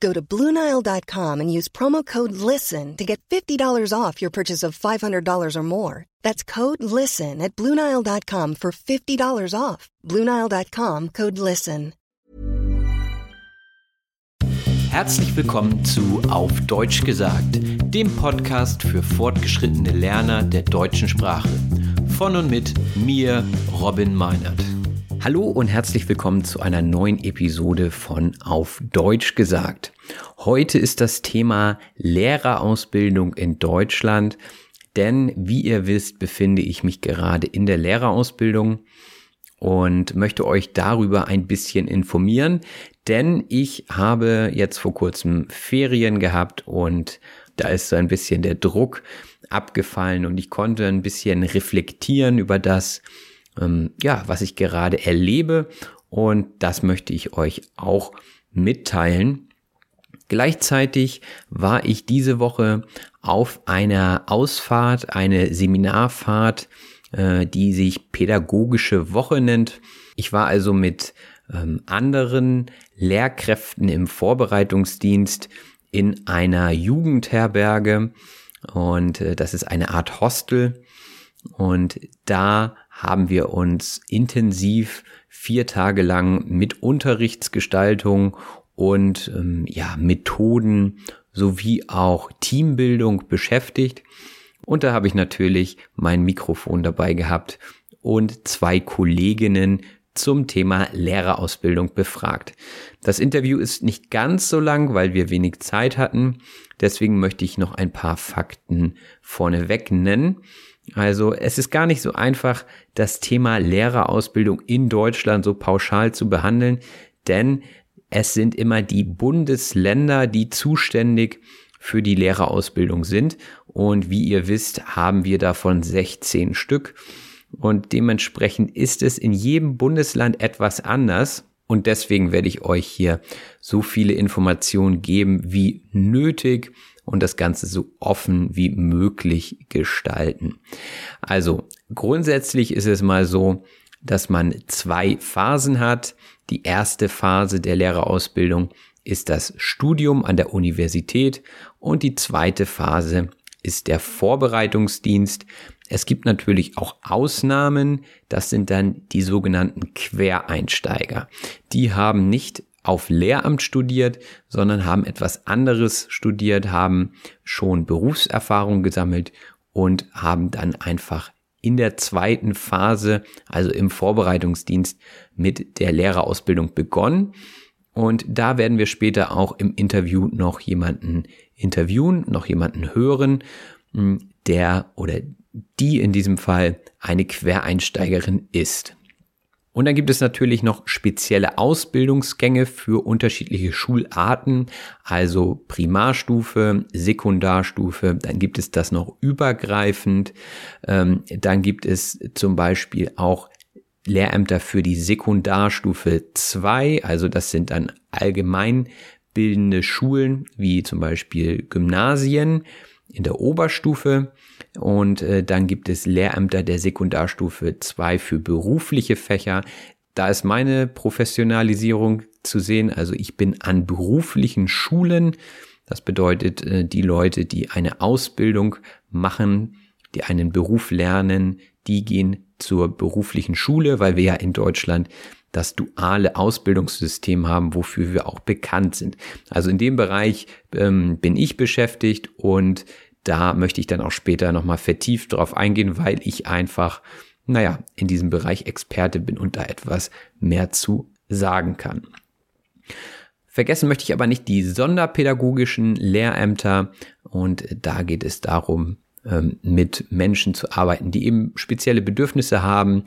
Go to BlueNile.com and use promo code LISTEN to get $50 off your purchase of $500 or more. That's code LISTEN at BlueNile.com for $50 off. BlueNile.com code LISTEN. Herzlich willkommen zu Auf Deutsch gesagt, dem Podcast für fortgeschrittene Lerner der deutschen Sprache. Von und mit mir, Robin Meinert. Hallo und herzlich willkommen zu einer neuen Episode von Auf Deutsch gesagt. Heute ist das Thema Lehrerausbildung in Deutschland, denn wie ihr wisst, befinde ich mich gerade in der Lehrerausbildung und möchte euch darüber ein bisschen informieren, denn ich habe jetzt vor kurzem Ferien gehabt und da ist so ein bisschen der Druck abgefallen und ich konnte ein bisschen reflektieren über das, ähm, ja, was ich gerade erlebe und das möchte ich euch auch mitteilen. Gleichzeitig war ich diese Woche auf einer Ausfahrt, eine Seminarfahrt, äh, die sich pädagogische Woche nennt. Ich war also mit ähm, anderen Lehrkräften im Vorbereitungsdienst in einer Jugendherberge und äh, das ist eine Art Hostel und da haben wir uns intensiv vier Tage lang mit Unterrichtsgestaltung und ähm, ja Methoden sowie auch Teambildung beschäftigt und da habe ich natürlich mein Mikrofon dabei gehabt und zwei Kolleginnen zum Thema Lehrerausbildung befragt. Das Interview ist nicht ganz so lang, weil wir wenig Zeit hatten. Deswegen möchte ich noch ein paar Fakten vorneweg nennen. Also es ist gar nicht so einfach, das Thema Lehrerausbildung in Deutschland so pauschal zu behandeln, denn es sind immer die Bundesländer, die zuständig für die Lehrerausbildung sind. Und wie ihr wisst, haben wir davon 16 Stück. Und dementsprechend ist es in jedem Bundesland etwas anders. Und deswegen werde ich euch hier so viele Informationen geben wie nötig und das Ganze so offen wie möglich gestalten. Also grundsätzlich ist es mal so, dass man zwei Phasen hat. Die erste Phase der Lehrerausbildung ist das Studium an der Universität und die zweite Phase ist der Vorbereitungsdienst. Es gibt natürlich auch Ausnahmen, das sind dann die sogenannten Quereinsteiger. Die haben nicht auf Lehramt studiert, sondern haben etwas anderes studiert, haben schon Berufserfahrung gesammelt und haben dann einfach in der zweiten Phase, also im Vorbereitungsdienst, mit der Lehrerausbildung begonnen. Und da werden wir später auch im Interview noch jemanden interviewen, noch jemanden hören, hm, der oder die in diesem Fall eine Quereinsteigerin ist. Und dann gibt es natürlich noch spezielle Ausbildungsgänge für unterschiedliche Schularten, also Primarstufe, Sekundarstufe, dann gibt es das noch übergreifend, ähm, dann gibt es zum Beispiel auch Lehrämter für die Sekundarstufe 2, also das sind dann allgemeinbildende Schulen wie zum Beispiel Gymnasien in der Oberstufe und äh, dann gibt es Lehrämter der Sekundarstufe 2 für berufliche Fächer. Da ist meine Professionalisierung zu sehen. Also ich bin an beruflichen Schulen. Das bedeutet, äh, die Leute, die eine Ausbildung machen, die einen Beruf lernen, die gehen zur beruflichen Schule, weil wir ja in Deutschland das duale Ausbildungssystem haben, wofür wir auch bekannt sind. Also in dem Bereich ähm, bin ich beschäftigt und da möchte ich dann auch später nochmal vertieft drauf eingehen, weil ich einfach, naja, in diesem Bereich Experte bin und da etwas mehr zu sagen kann. Vergessen möchte ich aber nicht die sonderpädagogischen Lehrämter und da geht es darum, ähm, mit Menschen zu arbeiten, die eben spezielle Bedürfnisse haben,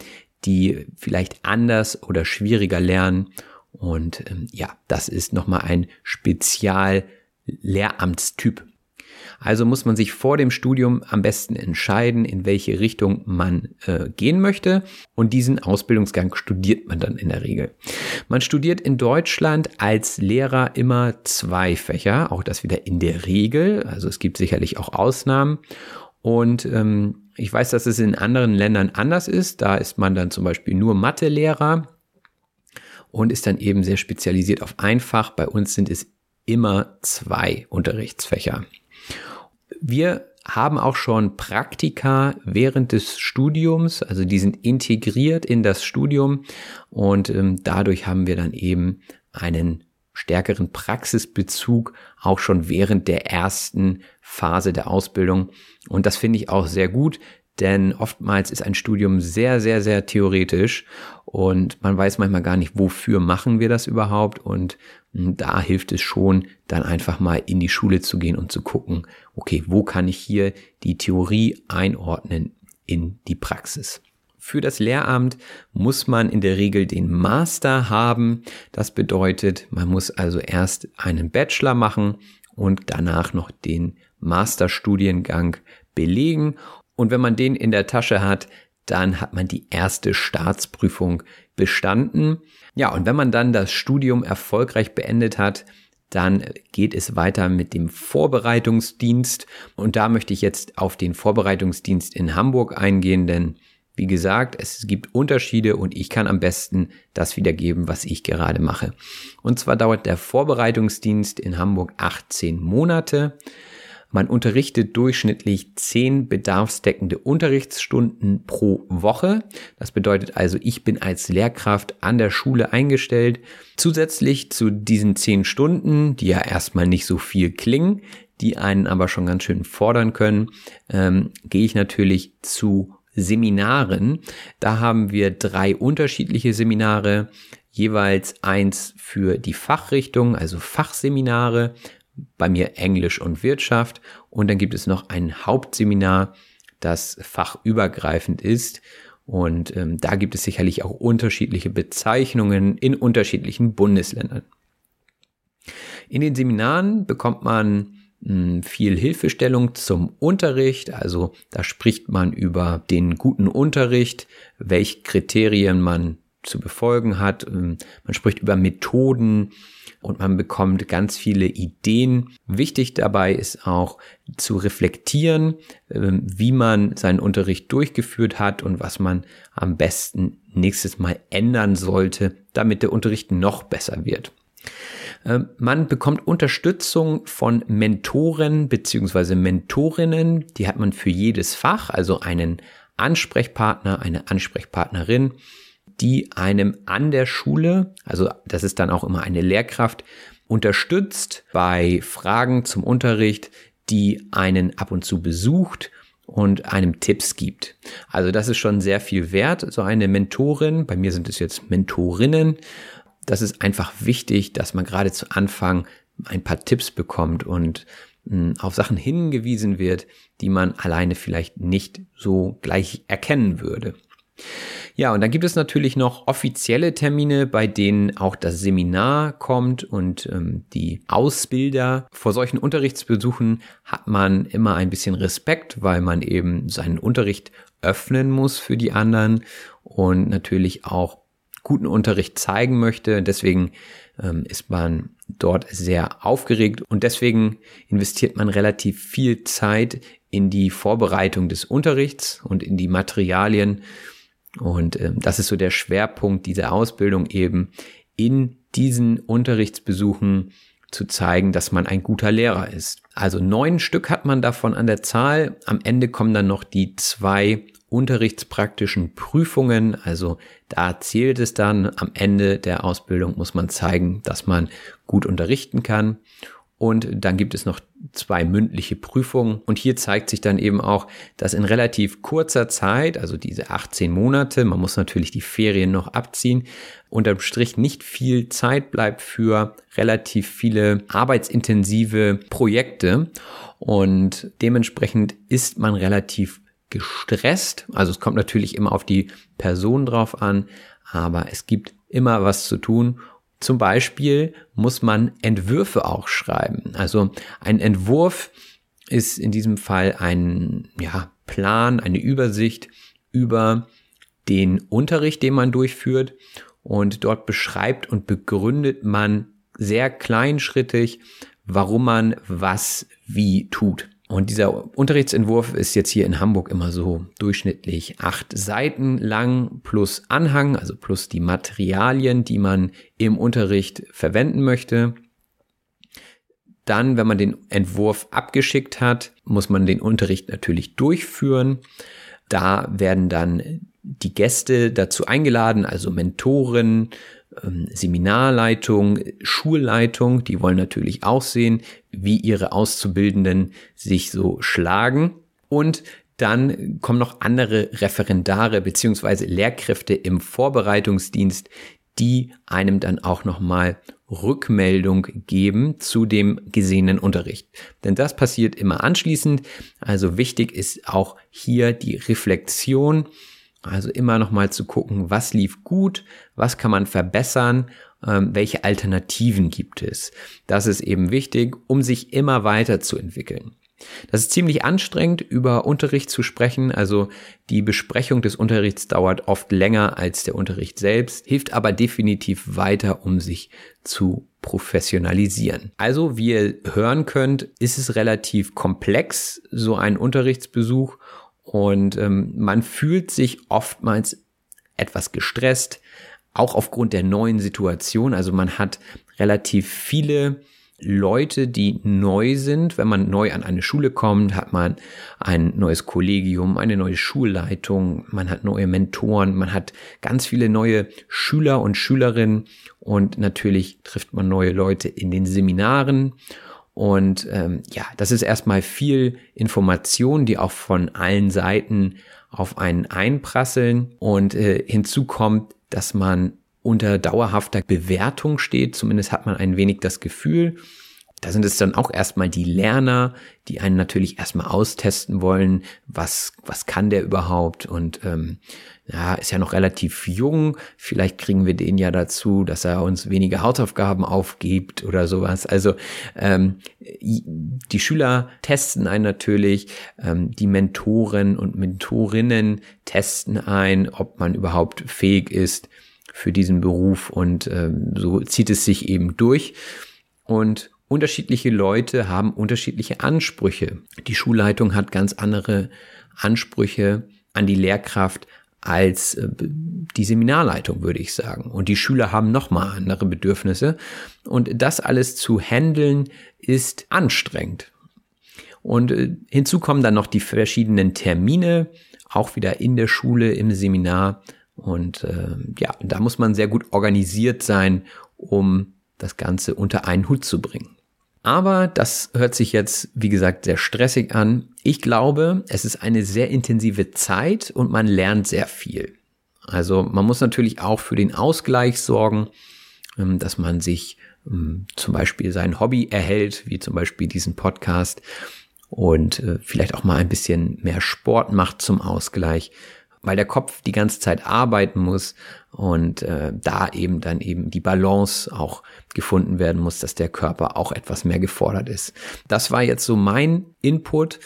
die vielleicht anders oder schwieriger lernen. Und ähm, ja, das ist nochmal ein Spezial-Lehramtstyp. Also muss man sich vor dem Studium am besten entscheiden, in welche Richtung man äh, gehen möchte. Und diesen Ausbildungsgang studiert man dann in der Regel. Man studiert in Deutschland als Lehrer immer zwei Fächer, auch das wieder in der Regel. Also es gibt sicherlich auch Ausnahmen. Und ähm, ich weiß, dass es in anderen Ländern anders ist. Da ist man dann zum Beispiel nur Mathelehrer und ist dann eben sehr spezialisiert auf ein Fach. Bei uns sind es immer zwei Unterrichtsfächer. Wir haben auch schon Praktika während des Studiums, also die sind integriert in das Studium und ähm, dadurch haben wir dann eben einen stärkeren Praxisbezug auch schon während der ersten Phase der Ausbildung. Und das finde ich auch sehr gut, denn oftmals ist ein Studium sehr, sehr, sehr theoretisch und man weiß manchmal gar nicht, wofür machen wir das überhaupt. Und da hilft es schon, dann einfach mal in die Schule zu gehen und zu gucken, okay, wo kann ich hier die Theorie einordnen in die Praxis. Für das Lehramt muss man in der Regel den Master haben. Das bedeutet, man muss also erst einen Bachelor machen und danach noch den Masterstudiengang belegen. Und wenn man den in der Tasche hat, dann hat man die erste Staatsprüfung bestanden. Ja, und wenn man dann das Studium erfolgreich beendet hat, dann geht es weiter mit dem Vorbereitungsdienst. Und da möchte ich jetzt auf den Vorbereitungsdienst in Hamburg eingehen, denn wie gesagt, es gibt Unterschiede und ich kann am besten das wiedergeben, was ich gerade mache. Und zwar dauert der Vorbereitungsdienst in Hamburg 18 Monate. Man unterrichtet durchschnittlich 10 bedarfsdeckende Unterrichtsstunden pro Woche. Das bedeutet also, ich bin als Lehrkraft an der Schule eingestellt. Zusätzlich zu diesen 10 Stunden, die ja erstmal nicht so viel klingen, die einen aber schon ganz schön fordern können, ähm, gehe ich natürlich zu Seminaren. Da haben wir drei unterschiedliche Seminare, jeweils eins für die Fachrichtung, also Fachseminare, bei mir Englisch und Wirtschaft. Und dann gibt es noch ein Hauptseminar, das fachübergreifend ist. Und ähm, da gibt es sicherlich auch unterschiedliche Bezeichnungen in unterschiedlichen Bundesländern. In den Seminaren bekommt man viel Hilfestellung zum Unterricht. Also da spricht man über den guten Unterricht, welche Kriterien man zu befolgen hat. Ähm, man spricht über Methoden und man bekommt ganz viele Ideen. Wichtig dabei ist auch zu reflektieren, ähm, wie man seinen Unterricht durchgeführt hat und was man am besten nächstes Mal ändern sollte, damit der Unterricht noch besser wird. Ähm, man bekommt Unterstützung von Mentoren beziehungsweise Mentorinnen. Die hat man für jedes Fach, also einen Ansprechpartner, eine Ansprechpartnerin, die einem an der Schule, also das ist dann auch immer eine Lehrkraft, unterstützt bei Fragen zum Unterricht, die einen ab und zu besucht und einem Tipps gibt. Also das ist schon sehr viel wert, so eine Mentorin. Bei mir sind es jetzt Mentorinnen das ist einfach wichtig, dass man gerade zu Anfang ein paar Tipps bekommt und hm, auf Sachen hingewiesen wird, die man alleine vielleicht nicht so gleich erkennen würde. Ja, und dann gibt es natürlich noch offizielle Termine, bei denen auch das Seminar kommt und ähm, die Ausbilder. Vor solchen Unterrichtsbesuchen hat man immer ein bisschen Respekt, weil man eben seinen Unterricht öffnen muss für die anderen und natürlich auch guten Unterricht zeigen möchte. Deswegen ähm, ist man dort sehr aufgeregt und deswegen investiert man relativ viel Zeit in die Vorbereitung des Unterrichts und in die Materialien. Und ähm, das ist so der Schwerpunkt dieser Ausbildung eben in diesen Unterrichtsbesuchen zu zeigen, dass man ein guter Lehrer ist. Also neun Stück hat man davon an der Zahl. Am Ende kommen dann noch die zwei unterrichtspraktischen Prüfungen. Also da zählt es dann. Am Ende der Ausbildung muss man zeigen, dass man gut unterrichten kann. Und dann gibt es noch zwei mündliche Prüfungen. Und hier zeigt sich dann eben auch, dass in relativ kurzer Zeit, also diese 18 Monate, man muss natürlich die Ferien noch abziehen, unterm Strich nicht viel Zeit bleibt für relativ viele arbeitsintensive Projekte. Und dementsprechend ist man relativ gestresst. Also es kommt natürlich immer auf die Person drauf an, aber es gibt immer was zu tun zum Beispiel muss man Entwürfe auch schreiben. Also ein Entwurf ist in diesem Fall ein ja, Plan, eine Übersicht über den Unterricht, den man durchführt. Und dort beschreibt und begründet man sehr kleinschrittig, warum man was wie tut. Und dieser Unterrichtsentwurf ist jetzt hier in Hamburg immer so durchschnittlich acht Seiten lang plus Anhang, also plus die Materialien, die man im Unterricht verwenden möchte. Dann, wenn man den Entwurf abgeschickt hat, muss man den Unterricht natürlich durchführen. Da werden dann die Gäste dazu eingeladen, also Mentoren, Seminarleitung, Schulleitung, die wollen natürlich auch sehen, wie ihre Auszubildenden sich so schlagen. Und dann kommen noch andere Referendare beziehungsweise Lehrkräfte im Vorbereitungsdienst, die einem dann auch nochmal Rückmeldung geben zu dem gesehenen Unterricht. Denn das passiert immer anschließend. Also wichtig ist auch hier die Reflexion also immer noch mal zu gucken, was lief gut, was kann man verbessern, ähm, welche Alternativen gibt es. Das ist eben wichtig, um sich immer weiter zu entwickeln. Das ist ziemlich anstrengend, über Unterricht zu sprechen. Also die Besprechung des Unterrichts dauert oft länger als der Unterricht selbst, hilft aber definitiv weiter, um sich zu professionalisieren. Also, wie ihr hören könnt, ist es relativ komplex, so ein Unterrichtsbesuch und ähm, man fühlt sich oftmals etwas gestresst, auch aufgrund der neuen Situation. Also man hat relativ viele Leute, die neu sind. Wenn man neu an eine Schule kommt, hat man ein neues Kollegium, eine neue Schulleitung, man hat neue Mentoren, man hat ganz viele neue Schüler und Schülerinnen und natürlich trifft man neue Leute in den Seminaren und ähm, ja, das ist erstmal viel Information, die auch von allen Seiten auf einen einprasseln. Und äh, hinzu kommt, dass man unter dauerhafter Bewertung steht. Zumindest hat man ein wenig das Gefühl. Da sind es dann auch erstmal die Lerner, die einen natürlich erstmal austesten wollen, was, was kann der überhaupt und ähm, ja, ist ja noch relativ jung, vielleicht kriegen wir den ja dazu, dass er uns weniger Hausaufgaben aufgibt oder sowas. Also ähm, die Schüler testen einen natürlich, ähm, die Mentoren und Mentorinnen testen ein, ob man überhaupt fähig ist für diesen Beruf und ähm, so zieht es sich eben durch. Und unterschiedliche Leute haben unterschiedliche Ansprüche. Die Schulleitung hat ganz andere Ansprüche an die Lehrkraft als äh, die Seminarleitung, würde ich sagen. Und die Schüler haben nochmal andere Bedürfnisse. Und das alles zu handeln ist anstrengend. Und äh, hinzu kommen dann noch die verschiedenen Termine, auch wieder in der Schule, im Seminar. Und äh, ja, da muss man sehr gut organisiert sein, um das Ganze unter einen Hut zu bringen. Aber das hört sich jetzt, wie gesagt, sehr stressig an. Ich glaube, es ist eine sehr intensive Zeit und man lernt sehr viel. Also man muss natürlich auch für den Ausgleich sorgen, ähm, dass man sich ähm, zum Beispiel sein Hobby erhält, wie zum Beispiel diesen Podcast und äh, vielleicht auch mal ein bisschen mehr Sport macht zum Ausgleich weil der Kopf die ganze Zeit arbeiten muss und äh, da eben dann eben die Balance auch gefunden werden muss, dass der Körper auch etwas mehr gefordert ist. Das war jetzt so mein Input.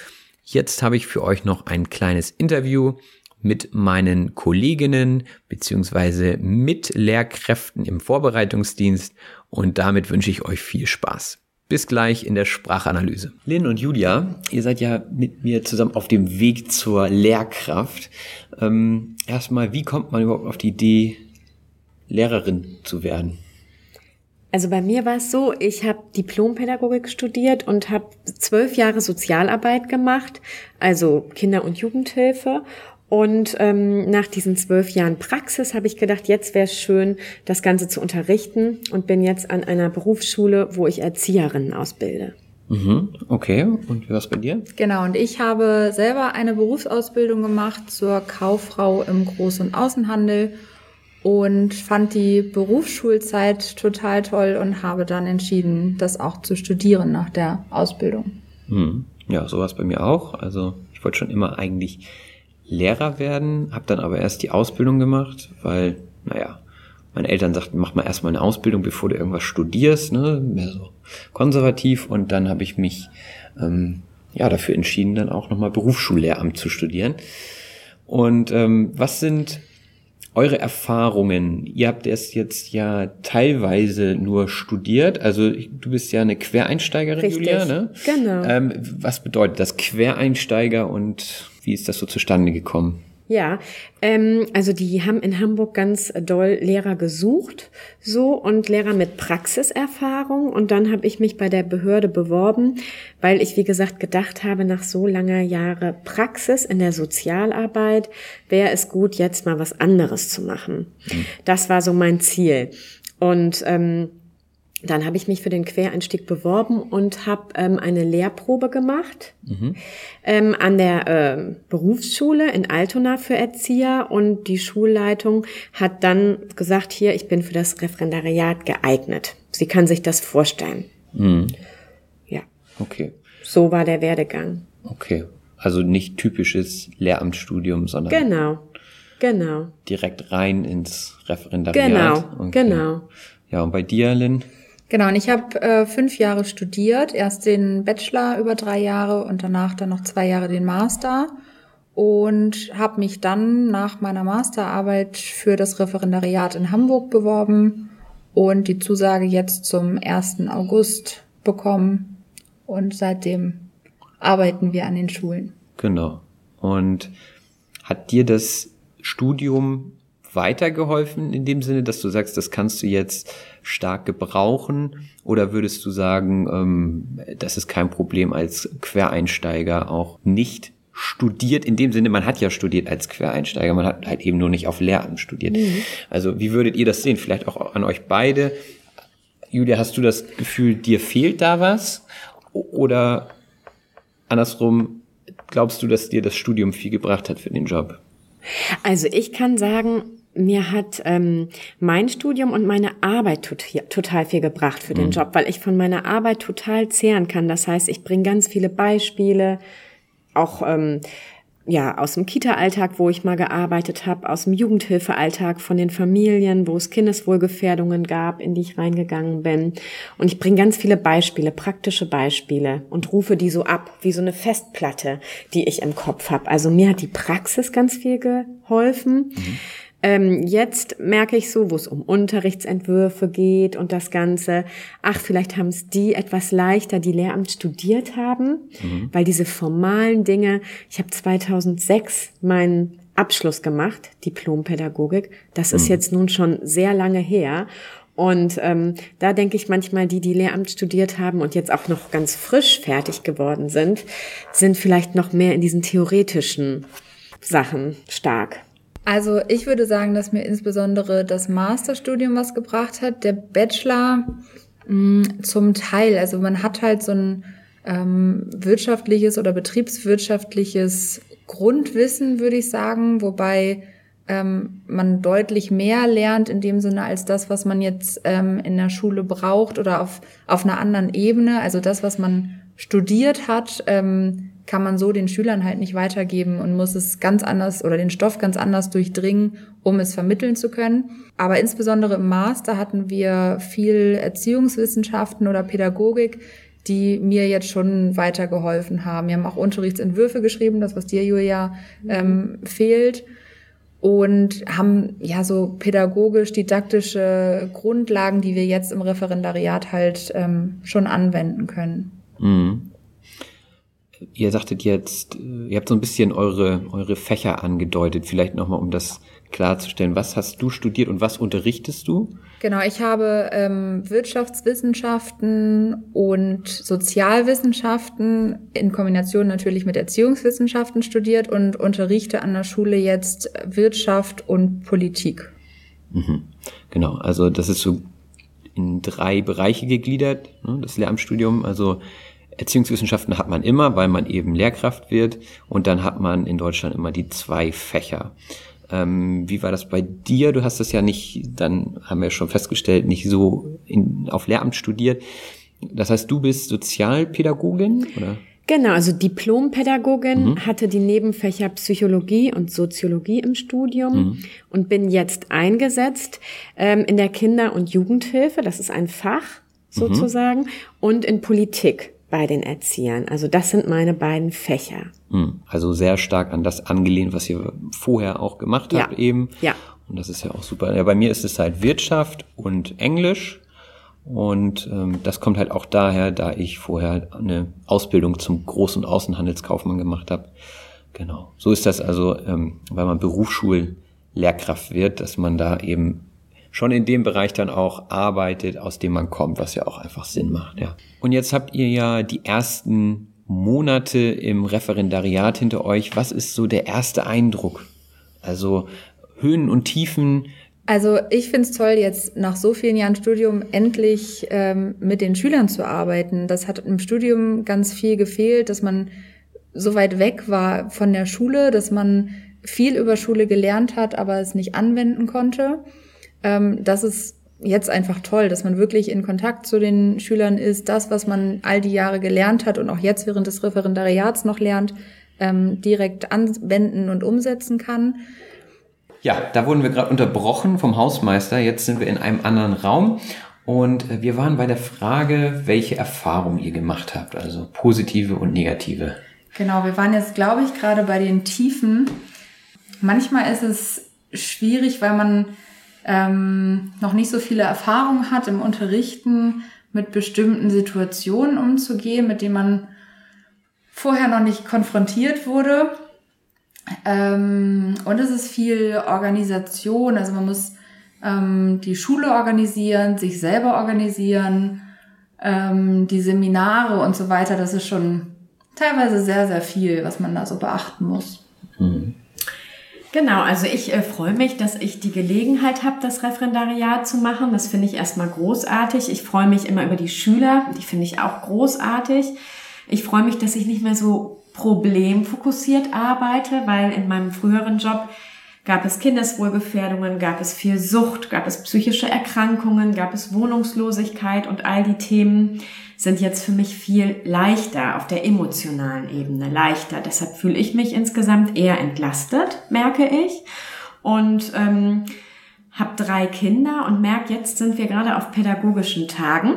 Jetzt habe ich für euch noch ein kleines Interview mit meinen Kolleginnen beziehungsweise mit Lehrkräften im Vorbereitungsdienst und damit wünsche ich euch viel Spaß. Bis gleich in der Sprachanalyse. Lynn und Julia, ihr seid ja mit mir zusammen auf dem Weg zur Lehrkraft. Ähm, erstmal, wie kommt man überhaupt auf die Idee, Lehrerin zu werden? Also bei mir war es so, ich habe Diplompädagogik studiert und habe zwölf Jahre Sozialarbeit gemacht, also Kinder- und Jugendhilfe. Und ähm, nach diesen zwölf Jahren Praxis habe ich gedacht, jetzt wäre es schön, das Ganze zu unterrichten und bin jetzt an einer Berufsschule, wo ich Erzieherinnen ausbilde. Mhm, okay, und wie war es bei dir? Genau, und ich habe selber eine Berufsausbildung gemacht zur Kauffrau im Groß- und Außenhandel und fand die Berufsschulzeit total toll und habe dann entschieden, das auch zu studieren nach der Ausbildung. Hm. Ja, so war es bei mir auch. Also ich wollte schon immer eigentlich Lehrer werden, habe dann aber erst die Ausbildung gemacht, weil, naja, meine Eltern sagten, mach mal erstmal eine Ausbildung, bevor du irgendwas studierst, ne? Mehr so konservativ. Und dann habe ich mich ähm, ja dafür entschieden, dann auch nochmal Berufsschullehramt zu studieren. Und ähm, was sind eure Erfahrungen? Ihr habt es jetzt ja teilweise nur studiert. Also du bist ja eine Quereinsteigerin, Richtig. Julia, ne? Genau. Ähm, was bedeutet das Quereinsteiger und wie ist das so zustande gekommen? Ja, ähm, also die haben in Hamburg ganz doll Lehrer gesucht, so und Lehrer mit Praxiserfahrung. Und dann habe ich mich bei der Behörde beworben, weil ich, wie gesagt, gedacht habe, nach so langer Jahre Praxis in der Sozialarbeit wäre es gut, jetzt mal was anderes zu machen. Das war so mein Ziel. Und ähm, dann habe ich mich für den Quereinstieg beworben und habe ähm, eine Lehrprobe gemacht ähm, an der ähm, Berufsschule in Altona für Erzieher und die Schulleitung hat dann gesagt, hier, ich bin für das Referendariat geeignet. Sie kann sich das vorstellen. Mhm. Ja, Okay, so war der Werdegang. okay. Also nicht typisches Lehramtsstudium, sondern Genau, genau, direkt rein ins Referendariat. genau, Okay. genau. Ja, und bei dir, Lynn? Genau, und ich habe äh, fünf Jahre studiert, erst den Bachelor über drei Jahre und danach dann noch zwei Jahre den Master und habe mich dann nach meiner Masterarbeit für das Referendariat in Hamburg beworben und die Zusage jetzt zum 1. August bekommen und seitdem arbeiten wir an den Schulen. Genau. Und hat dir das Studium weitergeholfen in dem Sinne, dass du sagst, das kannst du jetzt stark gebrauchen? Oder würdest du sagen, ähm, das ist kein Problem als Quereinsteiger auch nicht studiert, in dem Sinne, man hat ja studiert als Quereinsteiger, man hat halt eben nur nicht auf Lehramt studiert. Also wie würdet ihr das sehen? Vielleicht auch an euch beide. Julia, hast du das Gefühl, dir fehlt da was? Oder andersrum, glaubst du, dass dir das Studium viel gebracht hat für den Job? Also ich kann sagen, mir hat ähm, mein Studium und meine Arbeit tot, total viel gebracht für den Job, weil ich von meiner Arbeit total zehren kann. Das heißt, ich bringe ganz viele Beispiele, auch ähm, ja aus dem Kita-Alltag, wo ich mal gearbeitet habe, aus dem Jugendhilfealltag von den Familien, wo es Kindeswohlgefährdungen gab, in die ich reingegangen bin. Und ich bringe ganz viele Beispiele, praktische Beispiele und rufe die so ab, wie so eine Festplatte, die ich im Kopf habe. Also mir hat die Praxis ganz viel geholfen. Ähm, jetzt merke ich so, wo es um Unterrichtsentwürfe geht und das Ganze, ach, vielleicht haben es die etwas leichter, die Lehramt studiert haben, weil diese formalen Dinge, ich habe 2006 meinen Abschluss gemacht, Diplompädagogik, das ist jetzt nun schon sehr lange her. Und ähm, da denke ich manchmal, die, die Lehramt studiert haben und jetzt auch noch ganz frisch fertig geworden sind, sind vielleicht noch mehr in diesen theoretischen Sachen stark. Also ich würde sagen, dass mir insbesondere das Masterstudium was gebracht hat. Der Bachelor mh, zum Teil. Also man hat halt so ein ähm, wirtschaftliches oder betriebswirtschaftliches Grundwissen, würde ich sagen, wobei ähm, man deutlich mehr lernt in dem Sinne als das, was man jetzt ähm, in der Schule braucht oder auf, auf einer anderen Ebene. Also das, was man studiert hat, ähm, kann man so den Schülern halt nicht weitergeben und muss es ganz anders oder den Stoff ganz anders durchdringen, um es vermitteln zu können. Aber insbesondere im Master hatten wir viel Erziehungswissenschaften oder Pädagogik, die mir jetzt schon weitergeholfen haben. Wir haben auch Unterrichtsentwürfe geschrieben, das, was dir, Julia, ähm, fehlt. Und haben ja so pädagogisch-didaktische Grundlagen, die wir jetzt im Referendariat halt ähm, schon anwenden können. Mhm. Ihr sagtet jetzt, äh, ihr habt so ein bisschen eure, eure Fächer angedeutet. Vielleicht nochmal, um das klarzustellen. Was hast du studiert und was unterrichtest du? Genau, ich habe ähm, Wirtschaftswissenschaften und Sozialwissenschaften in Kombination natürlich mit Erziehungswissenschaften studiert und unterrichte an der Schule jetzt Wirtschaft und Politik. Mhm. Genau, also das ist so in drei Bereiche gegliedert, ne, das Lehramtsstudium. Also Erziehungswissenschaften hat man immer, weil man eben Lehrkraft wird. Und dann hat man in Deutschland immer die zwei Fächer. Ähm, wie war das bei dir? Du hast das ja nicht, dann haben wir schon festgestellt, nicht so in, auf Lehramt studiert. Das heißt, du bist Sozialpädagogin, oder? Genau, also Diplompädagogin, mhm. hatte die Nebenfächer Psychologie und Soziologie im Studium mhm. und bin jetzt eingesetzt ähm, in der Kinder- und Jugendhilfe, das ist ein Fach mhm. sozusagen, mhm. und in Politik bei den Erziehern. Also das sind meine beiden Fächer. Hm, also sehr stark an das angelehnt, was ihr vorher auch gemacht habt ja. eben. Ja. Und das ist ja auch super. Ja, bei mir ist es halt Wirtschaft und Englisch. Und ähm, das kommt halt auch daher, da ich vorher eine Ausbildung zum Groß- und Außenhandelskaufmann gemacht habe. Genau. So ist das also, ähm, weil man Berufsschullehrkraft wird, dass man da eben schon in dem Bereich dann auch arbeitet, aus dem man kommt, was ja auch einfach Sinn macht, ja. Und jetzt habt ihr ja die ersten Monate im Referendariat hinter euch. Was ist so der erste Eindruck? Also Höhen und Tiefen. Also ich finde es toll, jetzt nach so vielen Jahren Studium endlich ähm, mit den Schülern zu arbeiten. Das hat im Studium ganz viel gefehlt, dass man so weit weg war von der Schule, dass man viel über Schule gelernt hat, aber es nicht anwenden konnte. Ähm, das ist jetzt einfach toll, dass man wirklich in Kontakt zu den Schülern ist, das, was man all die Jahre gelernt hat und auch jetzt während des Referendariats noch lernt, ähm, direkt anwenden und umsetzen kann. Ja, da wurden wir gerade unterbrochen vom Hausmeister. Jetzt sind wir in einem anderen Raum und äh, wir waren bei der Frage, welche Erfahrungen ihr gemacht habt, also positive und negative. Genau, wir waren jetzt, glaube ich, gerade bei den Tiefen. Manchmal ist es schwierig, weil man ähm, noch nicht so viele Erfahrungen hat im Unterrichten, mit bestimmten Situationen umzugehen, mit denen man vorher noch nicht konfrontiert wurde. Ähm, und es ist viel Organisation, also man muss ähm, die Schule organisieren, sich selber organisieren, ähm, die Seminare und so weiter. Das ist schon teilweise sehr, sehr viel, was man da so beachten muss. Mhm. Genau, also ich äh, freue mich, dass ich die Gelegenheit habe, das Referendariat zu machen. Das finde ich erstmal großartig. Ich freue mich immer über die Schüler, die finde ich auch großartig. Ich freue mich, dass ich nicht mehr so problemfokussiert arbeite, weil in meinem früheren Job gab es Kindeswohlgefährdungen, gab es viel Sucht, gab es psychische Erkrankungen, gab es Wohnungslosigkeit und all die Themen sind jetzt für mich viel leichter auf der emotionalen Ebene, leichter. Deshalb fühle ich mich insgesamt eher entlastet, merke ich. Und ähm, habe drei Kinder und merke, jetzt sind wir gerade auf pädagogischen Tagen.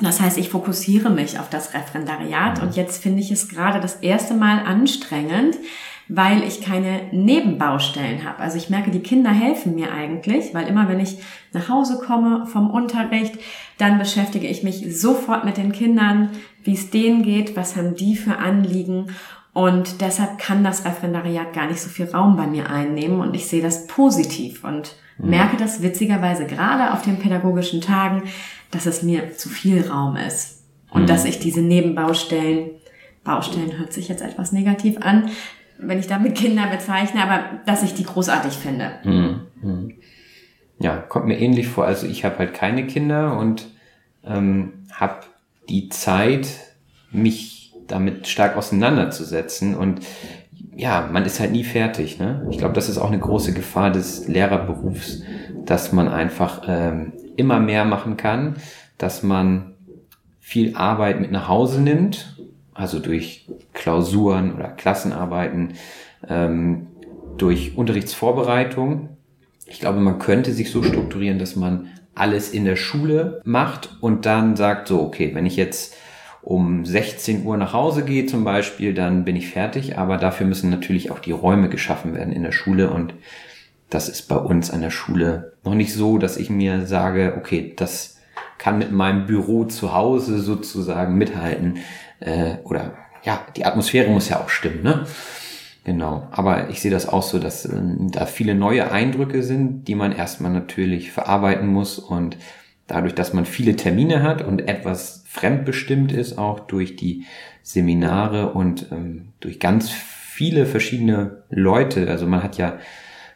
Das heißt, ich fokussiere mich auf das Referendariat und jetzt finde ich es gerade das erste Mal anstrengend, weil ich keine Nebenbaustellen habe. Also ich merke, die Kinder helfen mir eigentlich, weil immer wenn ich nach Hause komme vom Unterricht, dann beschäftige ich mich sofort mit den Kindern, wie es denen geht, was haben die für Anliegen. Und deshalb kann das Referendariat gar nicht so viel Raum bei mir einnehmen und ich sehe das positiv und mhm. merke das witzigerweise gerade auf den pädagogischen Tagen, dass es mir zu viel Raum ist und mhm. dass ich diese Nebenbaustellen Baustellen hört sich jetzt etwas negativ an, wenn ich damit Kinder bezeichne, aber dass ich die großartig finde. Mhm. Ja, kommt mir ähnlich vor. Also ich habe halt keine Kinder und ähm, habe die Zeit, mich damit stark auseinanderzusetzen und ja, man ist halt nie fertig. Ne? Ich glaube, das ist auch eine große Gefahr des Lehrerberufs, dass man einfach ähm, immer mehr machen kann, dass man viel Arbeit mit nach Hause nimmt also durch Klausuren oder Klassenarbeiten, ähm, durch Unterrichtsvorbereitung. Ich glaube, man könnte sich so strukturieren, dass man alles in der Schule macht und dann sagt so, okay, wenn ich jetzt um 16 Uhr nach Hause gehe zum Beispiel, dann bin ich fertig. Aber dafür müssen natürlich auch die Räume geschaffen werden in der Schule und das ist bei uns an der Schule noch nicht so, dass ich mir sage, okay, das kann mit meinem Büro zu Hause sozusagen mithalten. Äh, oder ja, die Atmosphäre muss ja auch stimmen, ne? Genau. Aber ich sehe das auch so, dass äh, da viele neue Eindrücke sind, die man erstmal natürlich verarbeiten muss und dadurch, dass man viele Termine hat und etwas fremdbestimmt ist, auch durch die Seminare und ähm, durch ganz viele verschiedene Leute. Also man hat ja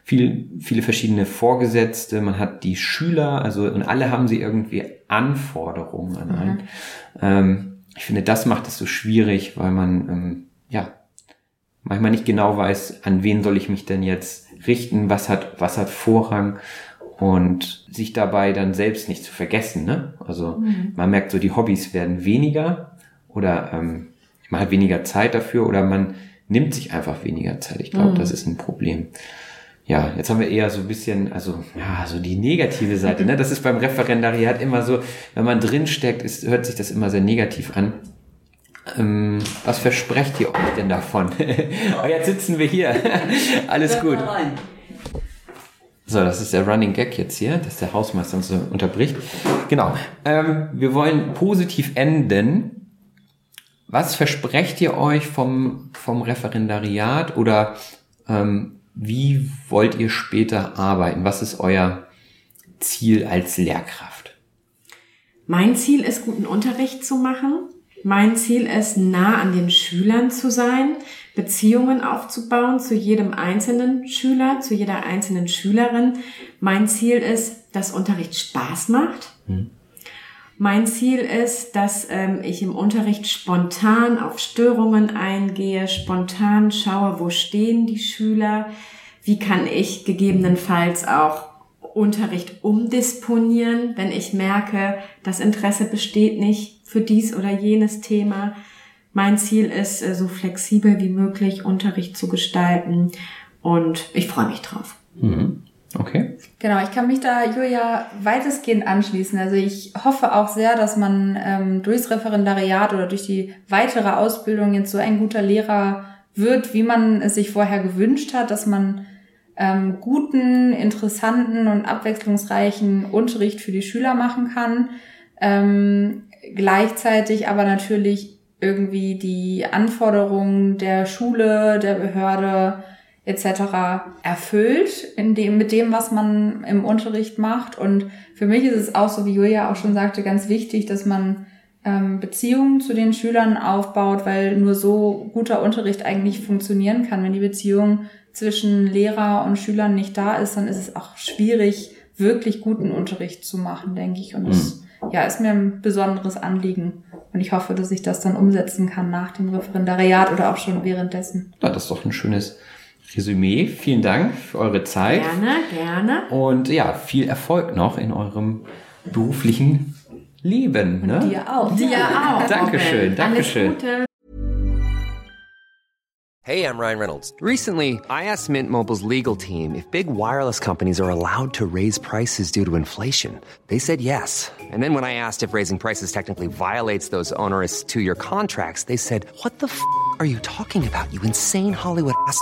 viel, viele verschiedene Vorgesetzte, man hat die Schüler, also und alle haben sie irgendwie Anforderungen an einen. Mhm. Ähm, ich finde, das macht es so schwierig, weil man ähm, ja manchmal nicht genau weiß, an wen soll ich mich denn jetzt richten, was hat, was hat Vorrang und sich dabei dann selbst nicht zu vergessen. Ne? Also mhm. man merkt so, die Hobbys werden weniger oder ähm, man hat weniger Zeit dafür oder man nimmt sich einfach weniger Zeit. Ich glaube, mhm. das ist ein Problem. Ja, jetzt haben wir eher so ein bisschen, also ja, so die negative Seite. Ne? Das ist beim Referendariat immer so, wenn man drinsteckt, ist, hört sich das immer sehr negativ an. Ähm, was versprecht ihr euch denn davon? oh, jetzt sitzen wir hier. Alles gut. So, das ist der Running Gag jetzt hier, dass der Hausmeister uns unterbricht. Genau. Ähm, wir wollen positiv enden. Was versprecht ihr euch vom, vom Referendariat oder ähm, wie wollt ihr später arbeiten? Was ist euer Ziel als Lehrkraft? Mein Ziel ist, guten Unterricht zu machen mein Ziel ist, nah an den Schülern zu sein, Beziehungen aufzubauen zu jedem einzelnen Schüler, zu jeder einzelnen Schülerin. Mein Ziel ist, dass Unterricht Spaß macht. Mhm. Mein Ziel ist, dass ähm, ich im Unterricht spontan auf Störungen eingehe, spontan schaue, wo stehen die Schüler, wie kann ich gegebenenfalls auch Unterricht umdisponieren, wenn ich merke, das Interesse besteht nicht für dies oder jenes Thema. Mein Ziel ist, äh, so flexibel wie möglich Unterricht zu gestalten und ich freue mich drauf. Mhm. Okay. Genau, ich kann mich da, Julia, weitestgehend anschließen. Also ich hoffe auch sehr, dass man ähm, durchs Referendariat oder durch die weitere Ausbildung jetzt so ein guter Lehrer wird, wie man es sich vorher gewünscht hat, dass man ähm, guten, interessanten und abwechslungsreichen Unterricht für die Schüler machen kann. Ähm, gleichzeitig aber natürlich irgendwie die Anforderungen der Schule, der Behörde etc. erfüllt in dem, mit dem, was man im Unterricht macht. Und für mich ist es auch so, wie Julia auch schon sagte, ganz wichtig, dass man ähm, Beziehungen zu den Schülern aufbaut, weil nur so guter Unterricht eigentlich funktionieren kann. Wenn die Beziehung zwischen Lehrer und Schülern nicht da ist, dann ist es auch schwierig, wirklich guten Unterricht zu machen, denke ich. Und das mhm ja, ist mir ein besonderes Anliegen. Und ich hoffe, dass ich das dann umsetzen kann nach dem Referendariat oder auch schon währenddessen. Ja, das ist doch ein schönes Resümee. Vielen Dank für eure Zeit. Gerne, gerne. Und ja, viel Erfolg noch in eurem beruflichen Leben. Ne? Dir auch. Dir auch. Dankeschön, Dankeschön. Alles Gute. Hey, I'm Ryan Reynolds. Recently, I asked Mint Mobile's legal team if big wireless companies are allowed to raise prices due to inflation. They said yes. And then when I asked if raising prices technically violates those onerous two year contracts, they said, What the f are you talking about, you insane Hollywood ass?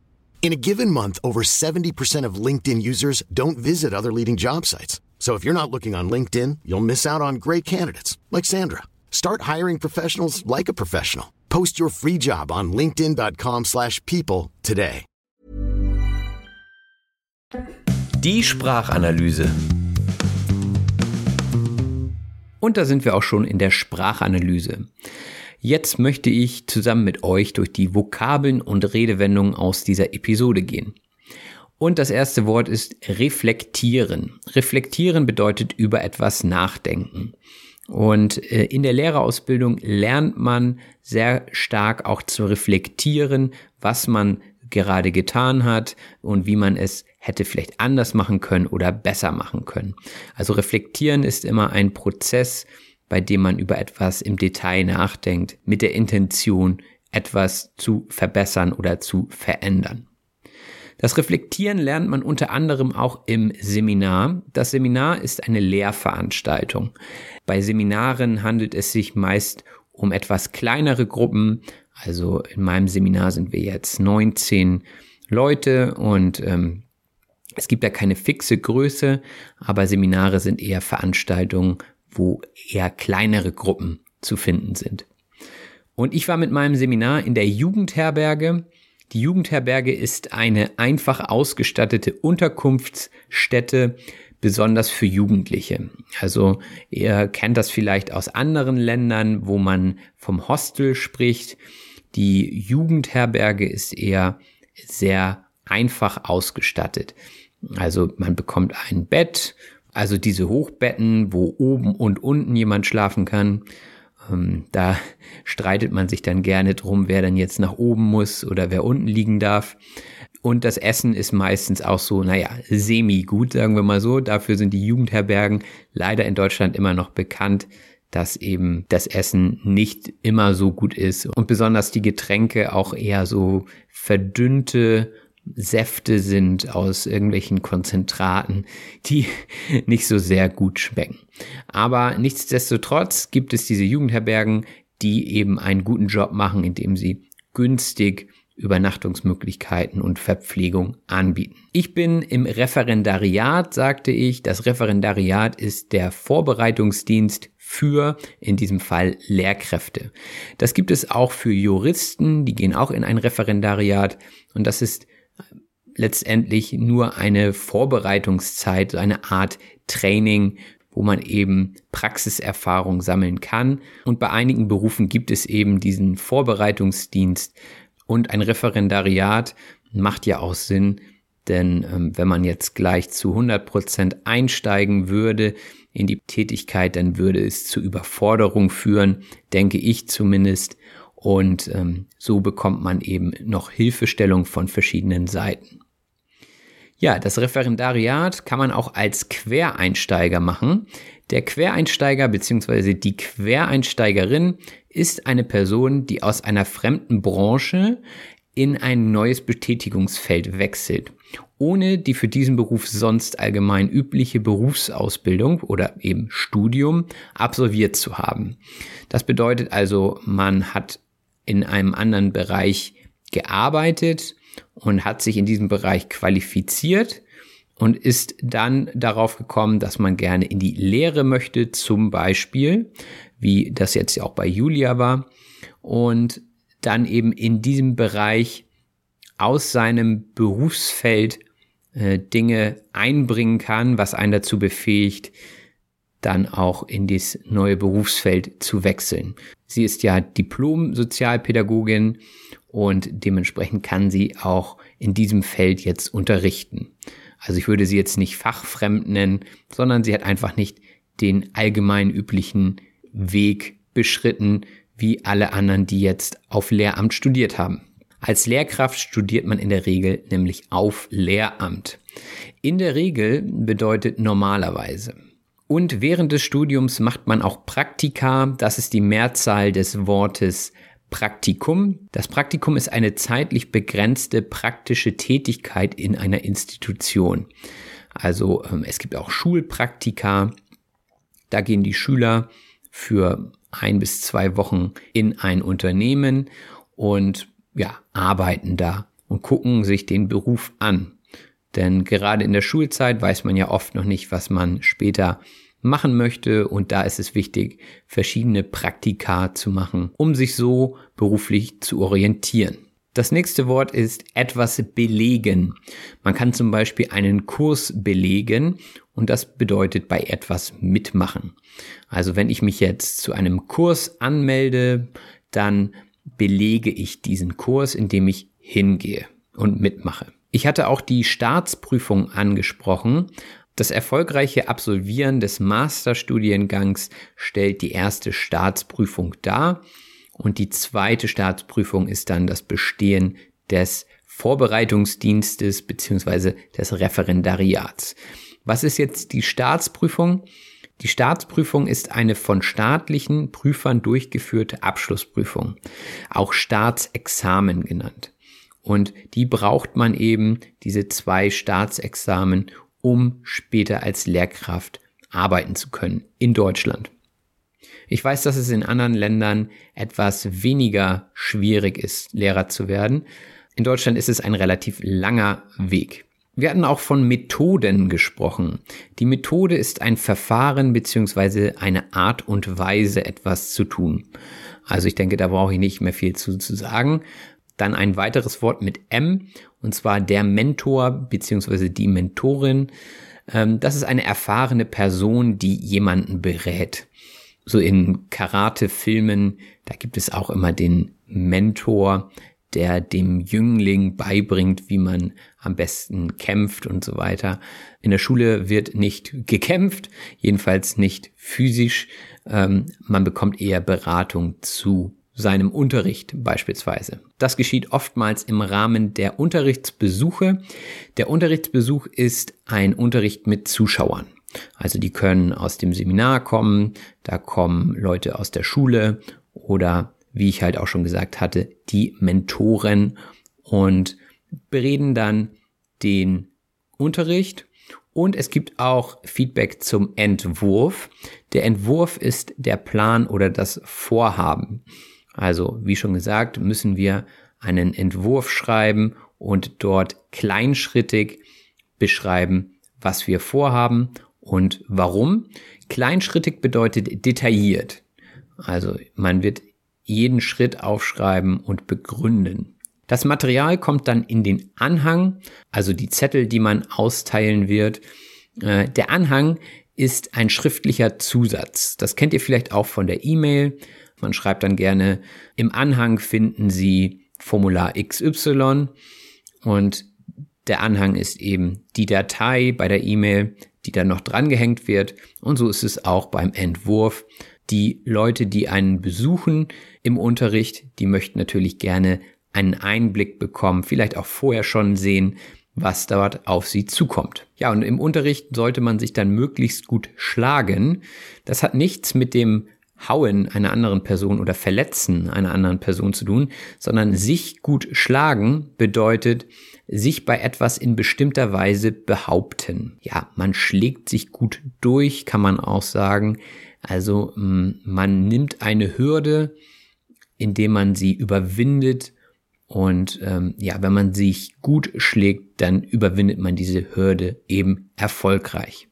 In a given month, over 70% of LinkedIn users don't visit other leading job sites. So if you're not looking on LinkedIn, you'll miss out on great candidates like Sandra. Start hiring professionals like a professional. Post your free job on linkedin.com/people today. Die Sprachanalyse. Und da sind wir auch schon in der Sprachanalyse. Jetzt möchte ich zusammen mit euch durch die Vokabeln und Redewendungen aus dieser Episode gehen. Und das erste Wort ist reflektieren. Reflektieren bedeutet über etwas nachdenken. Und äh, in der Lehrerausbildung lernt man sehr stark auch zu reflektieren, was man gerade getan hat und wie man es hätte vielleicht anders machen können oder besser machen können. Also reflektieren ist immer ein Prozess, bei dem man über etwas im Detail nachdenkt, mit der Intention, etwas zu verbessern oder zu verändern. Das Reflektieren lernt man unter anderem auch im Seminar. Das Seminar ist eine Lehrveranstaltung. Bei Seminaren handelt es sich meist um etwas kleinere Gruppen. Also in meinem Seminar sind wir jetzt 19 Leute und ähm, es gibt ja keine fixe Größe, aber Seminare sind eher Veranstaltungen, wo eher kleinere Gruppen zu finden sind. Und ich war mit meinem Seminar in der Jugendherberge die Jugendherberge ist eine einfach ausgestattete Unterkunftsstätte, besonders für Jugendliche. Also ihr kennt das vielleicht aus anderen Ländern, wo man vom Hostel spricht. Die Jugendherberge ist eher sehr einfach ausgestattet. Also man bekommt ein Bett, also diese Hochbetten, wo oben und unten jemand schlafen kann. Ähm, da streitet man sich dann gerne drum, wer dann jetzt nach oben muss oder wer unten liegen darf. Und das Essen ist meistens auch so, naja, semi-gut, sagen wir mal so. Dafür sind die Jugendherbergen leider in Deutschland immer noch bekannt, dass eben das Essen nicht immer so gut ist und besonders die Getränke auch eher so verdünnte Säfte sind aus irgendwelchen Konzentraten, die nicht so sehr gut schmecken. Aber nichtsdestotrotz gibt es diese Jugendherbergen, die eben einen guten Job machen, indem sie günstig Übernachtungsmöglichkeiten und Verpflegung anbieten. Ich bin im Referendariat, sagte ich. Das Referendariat ist der Vorbereitungsdienst für, in diesem Fall, Lehrkräfte. Das gibt es auch für Juristen, die gehen auch in ein Referendariat und das ist letztendlich nur eine Vorbereitungszeit, eine Art Training, wo man eben Praxiserfahrung sammeln kann. Und bei einigen Berufen gibt es eben diesen Vorbereitungsdienst und ein Referendariat macht ja auch Sinn, denn ähm, wenn man jetzt gleich zu 100 Prozent einsteigen würde in die Tätigkeit, dann würde es zu Überforderung führen, denke ich zumindest. Und ähm, so bekommt man eben noch Hilfestellung von verschiedenen Seiten. Ja, das Referendariat kann man auch als Quereinsteiger machen. Der Quereinsteiger bzw. die Quereinsteigerin ist eine Person, die aus einer fremden Branche in ein neues Betätigungsfeld wechselt, ohne die für diesen Beruf sonst allgemein übliche Berufsausbildung oder eben Studium absolviert zu haben. Das bedeutet also, man hat in einem anderen Bereich gearbeitet und hat sich in diesem Bereich qualifiziert und ist dann darauf gekommen, dass man gerne in die Lehre möchte, zum Beispiel, wie das jetzt auch bei Julia war, und dann eben in diesem Bereich aus seinem Berufsfeld äh, Dinge einbringen kann, was einen dazu befähigt, dann auch in das neue Berufsfeld zu wechseln. Sie ist ja Diplom-Sozialpädagogin und dementsprechend kann sie auch in diesem Feld jetzt unterrichten. Also ich würde sie jetzt nicht fachfremd nennen, sondern sie hat einfach nicht den allgemein üblichen Weg beschritten, wie alle anderen, die jetzt auf Lehramt studiert haben. Als Lehrkraft studiert man in der Regel nämlich auf Lehramt. In der Regel bedeutet normalerweise. Und während des Studiums macht man auch Praktika. Das ist die Mehrzahl des Wortes Praktikum. Das Praktikum ist eine zeitlich begrenzte praktische Tätigkeit in einer Institution. Also ähm, es gibt auch Schulpraktika. Da gehen die Schüler für ein bis zwei Wochen in ein Unternehmen und ja, arbeiten da und gucken sich den Beruf an. Denn gerade in der Schulzeit weiß man ja oft noch nicht, was man später machen möchte und da ist es wichtig, verschiedene Praktika zu machen, um sich so beruflich zu orientieren. Das nächste Wort ist etwas belegen. Man kann zum Beispiel einen Kurs belegen und das bedeutet bei etwas mitmachen. Also wenn ich mich jetzt zu einem Kurs anmelde, dann belege ich diesen Kurs, indem ich hingehe und mitmache. Ich hatte auch die Staatsprüfung angesprochen. Das erfolgreiche Absolvieren des Masterstudiengangs stellt die erste Staatsprüfung dar und die zweite Staatsprüfung ist dann das Bestehen des Vorbereitungsdienstes beziehungsweise des Referendariats. Was ist jetzt die Staatsprüfung? Die Staatsprüfung ist eine von staatlichen Prüfern durchgeführte Abschlussprüfung, auch Staatsexamen genannt. Und die braucht man eben, diese zwei Staatsexamen, um später als Lehrkraft arbeiten zu können in Deutschland. Ich weiß, dass es in anderen Ländern etwas weniger schwierig ist, Lehrer zu werden. In Deutschland ist es ein relativ langer Weg. Wir hatten auch von Methoden gesprochen. Die Methode ist ein Verfahren beziehungsweise eine Art und Weise, etwas zu tun. Also ich denke, da brauche ich nicht mehr viel zu, zu sagen. Dann ein weiteres Wort mit M, und zwar der Mentor beziehungsweise die Mentorin. Ähm, das ist eine erfahrene Person, die jemanden berät. So in Karate-Filmen, da gibt es auch immer den Mentor, der dem Jüngling beibringt, wie man am besten kämpft und so weiter. In der Schule wird nicht gekämpft, jedenfalls nicht physisch. Ähm, man bekommt eher Beratung zu seinem Unterricht beispielsweise. Das geschieht oftmals im Rahmen der Unterrichtsbesuche. Der Unterrichtsbesuch ist ein Unterricht mit Zuschauern. Also die können aus dem Seminar kommen, da kommen Leute aus der Schule oder wie ich halt auch schon gesagt hatte, die Mentoren und bereden dann den Unterricht und es gibt auch Feedback zum Entwurf. Der Entwurf ist der Plan oder das Vorhaben. Also, wie schon gesagt, müssen wir einen Entwurf schreiben und dort kleinschrittig beschreiben, was wir vorhaben und warum. Kleinschrittig bedeutet detailliert. Also man wird jeden Schritt aufschreiben und begründen. Das Material kommt dann in den Anhang, also die Zettel, die man austeilen wird. Äh, der Anhang ist ein schriftlicher Zusatz. Das kennt ihr vielleicht auch von der E-Mail. Man schreibt dann gerne, im Anhang finden Sie Formular XY und der Anhang ist eben die Datei bei der E-Mail, die dann noch drangehängt wird. Und so ist es auch beim Entwurf. Die Leute, die einen besuchen im Unterricht, die möchten natürlich gerne einen Einblick bekommen, vielleicht auch vorher schon sehen, was dort auf sie zukommt. Ja, und im Unterricht sollte man sich dann möglichst gut schlagen. Das hat nichts mit dem Hauen einer anderen Person oder Verletzen einer anderen Person zu tun, sondern sich gut schlagen bedeutet, sich bei etwas in bestimmter Weise behaupten. Ja, man schlägt sich gut durch, kann man auch sagen. Also mm, man nimmt eine Hürde, indem man sie überwindet und ähm, ja, wenn man sich gut schlägt, dann überwindet man diese Hürde eben erfolgreich.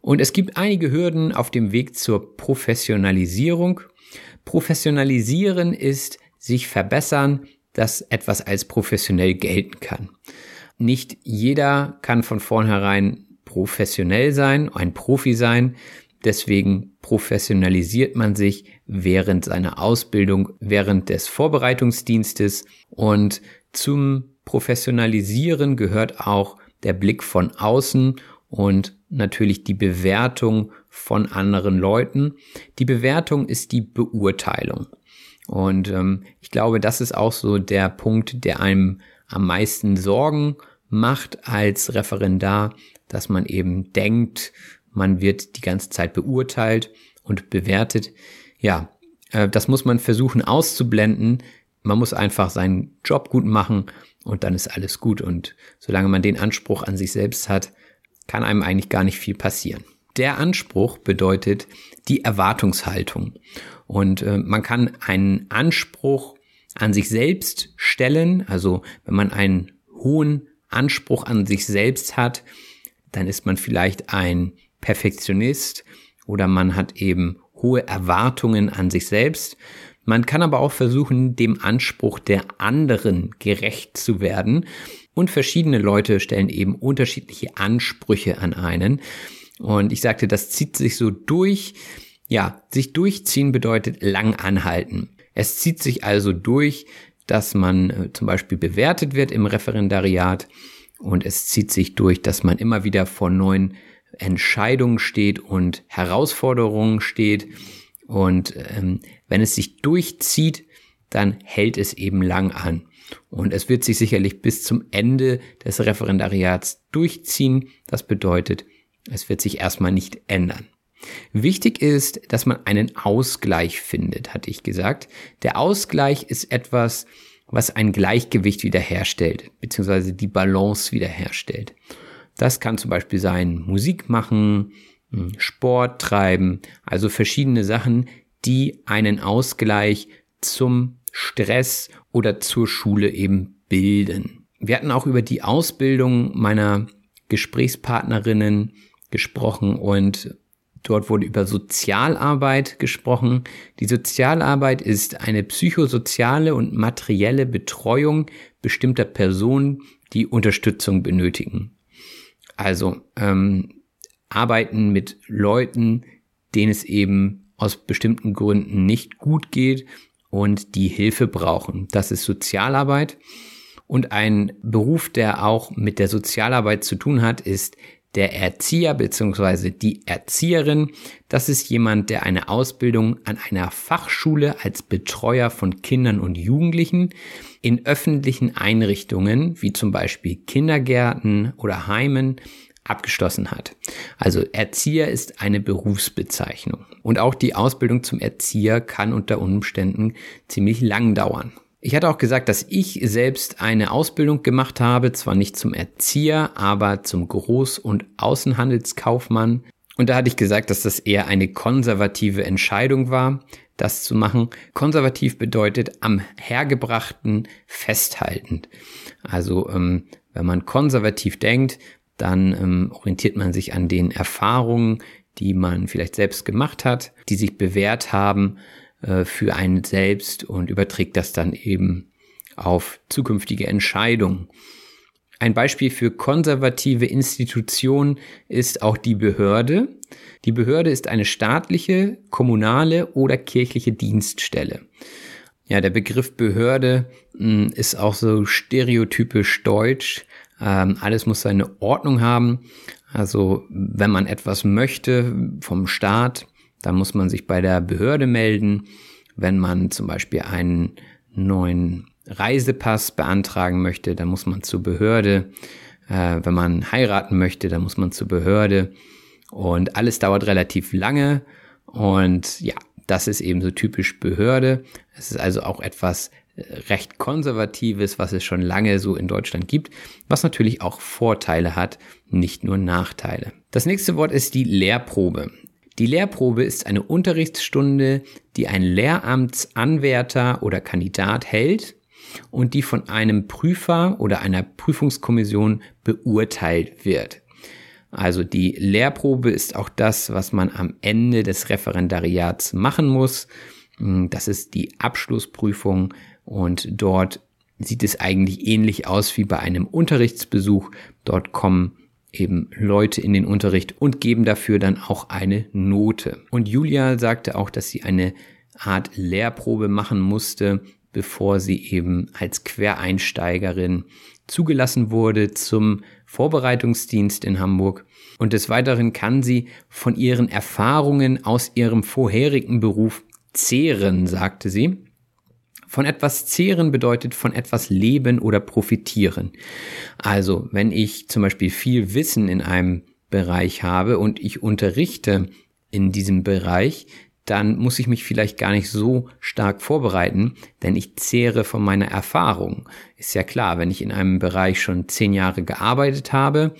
Und es gibt einige Hürden auf dem Weg zur Professionalisierung. Professionalisieren ist sich verbessern, dass etwas als professionell gelten kann. Nicht jeder kann von vornherein professionell sein, ein Profi sein. Deswegen professionalisiert man sich während seiner Ausbildung, während des Vorbereitungsdienstes und zum Professionalisieren gehört auch der Blick von außen und natürlich die Bewertung von anderen Leuten. Die Bewertung ist die Beurteilung. Und ähm, ich glaube, das ist auch so der Punkt, der einem am meisten Sorgen macht als Referendar, dass man eben denkt, man wird die ganze Zeit beurteilt und bewertet. Ja, äh, das muss man versuchen auszublenden. Man muss einfach seinen Job gut machen und dann ist alles gut. Und solange man den Anspruch an sich selbst hat, kann einem eigentlich gar nicht viel passieren. Der Anspruch bedeutet die Erwartungshaltung. Und äh, man kann einen Anspruch an sich selbst stellen. Also wenn man einen hohen Anspruch an sich selbst hat, dann ist man vielleicht ein Perfektionist oder man hat eben hohe Erwartungen an sich selbst. Man kann aber auch versuchen, dem Anspruch der anderen gerecht zu werden. Und verschiedene Leute stellen eben unterschiedliche Ansprüche an einen. Und ich sagte, das zieht sich so durch. Ja, sich durchziehen bedeutet lang anhalten. Es zieht sich also durch, dass man äh, zum Beispiel bewertet wird im Referendariat und es zieht sich durch, dass man immer wieder vor neuen Entscheidungen steht und Herausforderungen steht. Und ähm, wenn es sich durchzieht, dann hält es eben lang an. Und es wird sich sicherlich bis zum Ende des Referendariats durchziehen. Das bedeutet, es wird sich erstmal nicht ändern. Wichtig ist, dass man einen Ausgleich findet, hatte ich gesagt. Der Ausgleich ist etwas, was ein Gleichgewicht wiederherstellt, beziehungsweise die Balance wiederherstellt. Das kann zum Beispiel sein Musik machen, hm, Sport treiben, also verschiedene Sachen, die einen Ausgleich zum Stress oder zur Schule eben bilden. Wir hatten auch über die Ausbildung meiner Gesprächspartnerinnen gesprochen und Dort wurde über Sozialarbeit gesprochen. Die Sozialarbeit ist eine psychosoziale und materielle Betreuung bestimmter Personen, die Unterstützung benötigen. Also ähm, arbeiten mit Leuten, denen es eben aus bestimmten Gründen nicht gut geht und die Hilfe brauchen. Das ist Sozialarbeit. Und ein Beruf, der auch mit der Sozialarbeit zu tun hat, ist der Erzieher bzw. die Erzieherin, das ist jemand, der eine Ausbildung an einer Fachschule als Betreuer von Kindern und Jugendlichen in öffentlichen Einrichtungen wie zum Beispiel Kindergärten oder Heimen abgeschlossen hat. Also Erzieher ist eine Berufsbezeichnung. Und auch die Ausbildung zum Erzieher kann unter Umständen ziemlich lang dauern. Ich hatte auch gesagt, dass ich selbst eine Ausbildung gemacht habe, zwar nicht zum Erzieher, aber zum Groß- und Außenhandelskaufmann. Und da hatte ich gesagt, dass das eher eine konservative Entscheidung war, das zu machen. Konservativ bedeutet am Hergebrachten festhaltend. Also ähm, wenn man konservativ denkt, dann ähm, orientiert man sich an den Erfahrungen, die man vielleicht selbst gemacht hat, die sich bewährt haben äh, für einen selbst und überträgt das dann eben auf zukünftige Entscheidungen. Ein Beispiel für konservative Institutionen ist auch die Behörde. Die Behörde ist eine staatliche, kommunale oder kirchliche Dienststelle. Ja, der Begriff Behörde hm, ist auch so stereotypisch deutsch. Ähm, alles muss seine Ordnung haben. Also wenn man etwas möchte vom Staat, dann muss man sich bei der Behörde melden. Wenn man zum Beispiel einen neuen Reisepass beantragen möchte, dann muss man zur Behörde. Äh, wenn man heiraten möchte, dann muss man zur Behörde. Und alles dauert relativ lange. Und ja, das ist eben so typisch Behörde. Es ist also auch etwas recht Konservatives, was es schon lange so in Deutschland gibt, was natürlich auch Vorteile hat, nicht nur Nachteile. Das nächste Wort ist die Lehrprobe. Die Lehrprobe ist eine Unterrichtsstunde, die ein Lehramtsanwärter oder Kandidat hält und die von einem Prüfer oder einer Prüfungskommission beurteilt wird. Also die Lehrprobe ist auch das, was man am Ende des Referendariats machen muss. Das ist die Abschlussprüfung und dort sieht es eigentlich ähnlich aus wie bei einem Unterrichtsbesuch. Dort kommen eben Leute in den Unterricht und geben dafür dann auch eine Note. Und Julia sagte auch, dass sie eine Art Lehrprobe machen musste, bevor sie eben als Quereinsteigerin zugelassen wurde zum Vorbereitungsdienst in Hamburg. Und des Weiteren kann sie von ihren Erfahrungen aus ihrem vorherigen Beruf zehren, sagte sie. Von etwas zehren bedeutet von etwas leben oder profitieren. Also, wenn ich zum Beispiel viel Wissen in einem Bereich habe und ich unterrichte in diesem Bereich, dann muss ich mich vielleicht gar nicht so stark vorbereiten, denn ich zehre von meiner Erfahrung. Ist ja klar, wenn ich in einem Bereich schon zehn Jahre gearbeitet habe,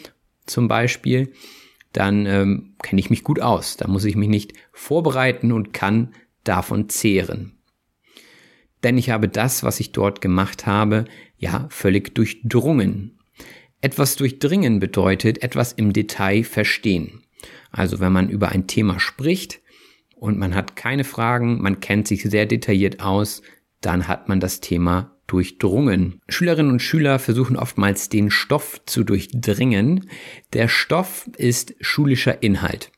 zum Beispiel, dann ähm, kenne ich mich gut aus. Da muss ich mich nicht vorbereiten und kann davon zehren denn ich habe das, was ich dort gemacht habe, ja völlig durchdrungen. Etwas durchdringen bedeutet etwas im Detail verstehen. Also wenn man über ein Thema spricht und man hat keine Fragen, man kennt sich sehr detailliert aus, dann hat man das Thema durchdrungen. Schülerinnen und Schüler versuchen oftmals den Stoff zu durchdringen. Der Stoff ist schulischer Inhalt.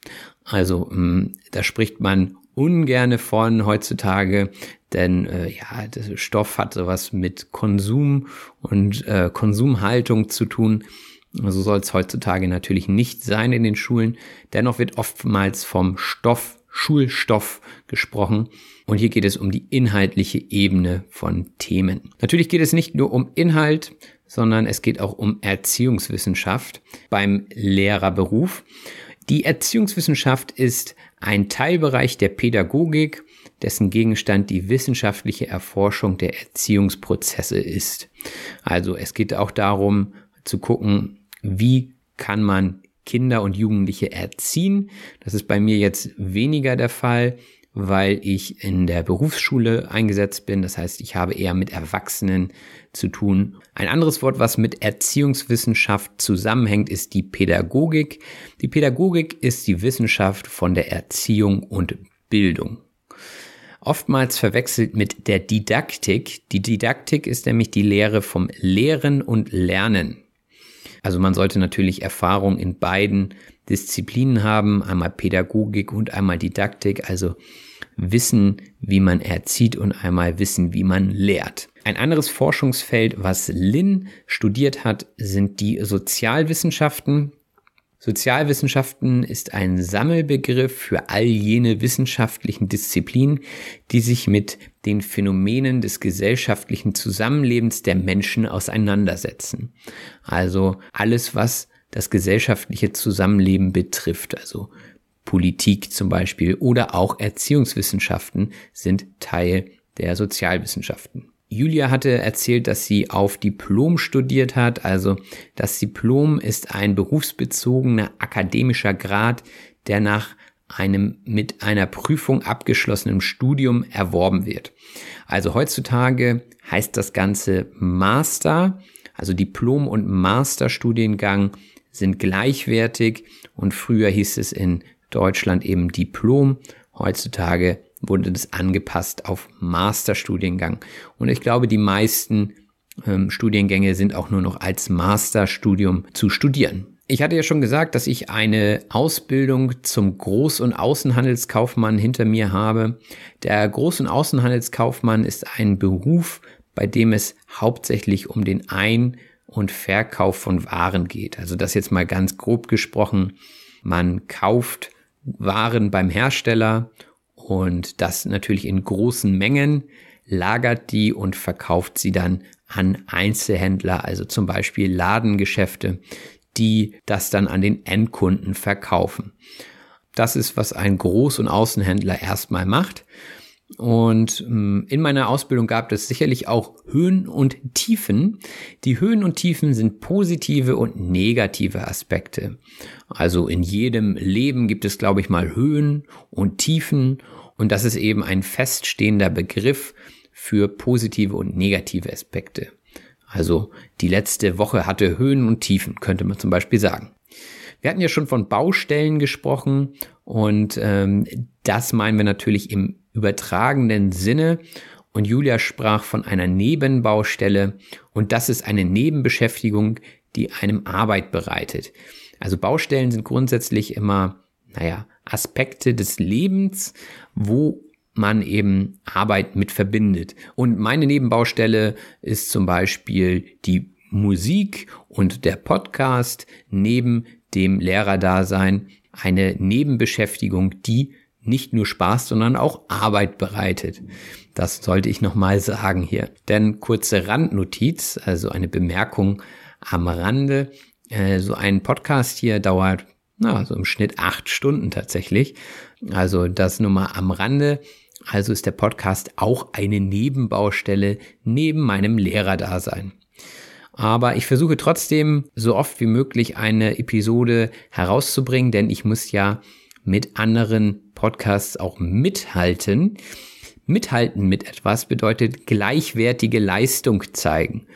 Also mm, da spricht man ungerne von heutzutage, denn äh, ja, Stoff hat sowas mit Konsum und äh, Konsumhaltung zu tun. So also soll es heutzutage natürlich nicht sein in den Schulen. Dennoch wird oftmals vom Stoff, Schulstoff gesprochen. Und hier geht es um die inhaltliche Ebene von Themen. Natürlich geht es nicht nur um Inhalt, sondern es geht auch um Erziehungswissenschaft beim Lehrerberuf. Die Erziehungswissenschaft ist ein Teilbereich der Pädagogik, dessen Gegenstand die wissenschaftliche Erforschung der Erziehungsprozesse ist. Also es geht auch darum zu gucken, wie kann man Kinder und Jugendliche erziehen. Das ist bei mir jetzt weniger der Fall, weil ich in der Berufsschule eingesetzt bin. Das heißt, ich habe eher mit Erwachsenen zu tun. Ein anderes Wort, was mit Erziehungswissenschaft zusammenhängt, ist die Pädagogik. Die Pädagogik ist die Wissenschaft von der Erziehung und Bildung. Oftmals verwechselt mit der Didaktik. Die Didaktik ist nämlich die Lehre vom Lehren und Lernen. Also man sollte natürlich Erfahrung in beiden Disziplinen haben, einmal Pädagogik und einmal Didaktik, also wissen, wie man erzieht und einmal wissen, wie man lehrt. Ein anderes Forschungsfeld, was Lin studiert hat, sind die Sozialwissenschaften. Sozialwissenschaften ist ein Sammelbegriff für all jene wissenschaftlichen Disziplinen, die sich mit den Phänomenen des gesellschaftlichen Zusammenlebens der Menschen auseinandersetzen. Also alles, was das gesellschaftliche Zusammenleben betrifft, also Politik zum Beispiel oder auch Erziehungswissenschaften sind Teil der Sozialwissenschaften. Julia hatte erzählt, dass sie auf Diplom studiert hat. Also das Diplom ist ein berufsbezogener akademischer Grad, der nach einem mit einer Prüfung abgeschlossenen Studium erworben wird. Also heutzutage heißt das Ganze Master, also Diplom- und Masterstudiengang sind gleichwertig und früher hieß es in Deutschland eben Diplom, heutzutage wurde das angepasst auf Masterstudiengang. Und ich glaube, die meisten ähm, Studiengänge sind auch nur noch als Masterstudium zu studieren. Ich hatte ja schon gesagt, dass ich eine Ausbildung zum Groß- und Außenhandelskaufmann hinter mir habe. Der Groß- und Außenhandelskaufmann ist ein Beruf, bei dem es hauptsächlich um den Ein- und Verkauf von Waren geht. Also das jetzt mal ganz grob gesprochen. Man kauft Waren beim Hersteller und das natürlich in großen Mengen, lagert die und verkauft sie dann an Einzelhändler, also zum Beispiel Ladengeschäfte, die das dann an den Endkunden verkaufen. Das ist, was ein Groß- und Außenhändler erstmal macht. Und ähm, in meiner Ausbildung gab es sicherlich auch Höhen und Tiefen. Die Höhen und Tiefen sind positive und negative Aspekte. Also in jedem Leben gibt es, glaube ich, mal Höhen und Tiefen. Und das ist eben ein feststehender Begriff für positive und negative Aspekte. Also die letzte Woche hatte Höhen und Tiefen, könnte man zum Beispiel sagen. Wir hatten ja schon von Baustellen gesprochen und ähm, das meinen wir natürlich im übertragenen Sinne. Und Julia sprach von einer Nebenbaustelle und das ist eine Nebenbeschäftigung, die einem Arbeit bereitet. Also Baustellen sind grundsätzlich immer, naja, Aspekte des Lebens, wo man eben Arbeit mit verbindet. Und meine Nebenbaustelle ist zum Beispiel die Musik und der Podcast neben dem Lehrerdasein eine Nebenbeschäftigung, die nicht nur Spaß, sondern auch Arbeit bereitet. Das sollte ich nochmal sagen hier. Denn kurze Randnotiz, also eine Bemerkung am Rande. Äh, so ein Podcast hier dauert, na, so im Schnitt acht Stunden tatsächlich. Also das nur mal am Rande. Also ist der Podcast auch eine Nebenbaustelle neben meinem Lehrerdasein. Aber ich versuche trotzdem so oft wie möglich eine Episode herauszubringen, denn ich muss ja mit anderen Podcasts auch mithalten. Mithalten mit etwas bedeutet gleichwertige Leistung zeigen.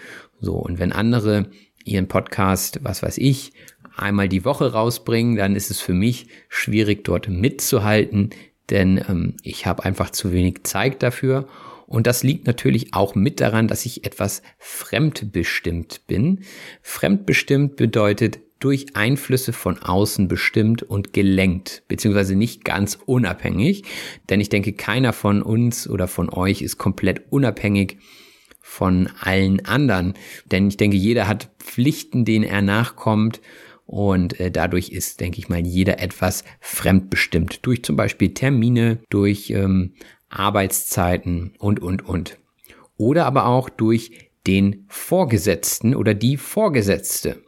So, und wenn andere ihren Podcast, was weiß ich, einmal die Woche rausbringen, dann ist es für mich schwierig, dort mitzuhalten, denn ähm, ich habe einfach zu wenig Zeit dafür. Und das liegt natürlich auch mit daran, dass ich etwas fremdbestimmt bin. Fremdbestimmt bedeutet durch Einflüsse von außen bestimmt und gelenkt, beziehungsweise nicht ganz unabhängig, denn ich denke, keiner von uns oder von euch ist komplett unabhängig von allen anderen, denn ich denke, jeder hat Pflichten, denen er nachkommt und äh, dadurch ist, denke ich mal, jeder etwas fremdbestimmt durch zum Beispiel Termine, durch ähm, Arbeitszeiten und, und, und. Oder aber auch durch den Vorgesetzten oder die Vorgesetzte.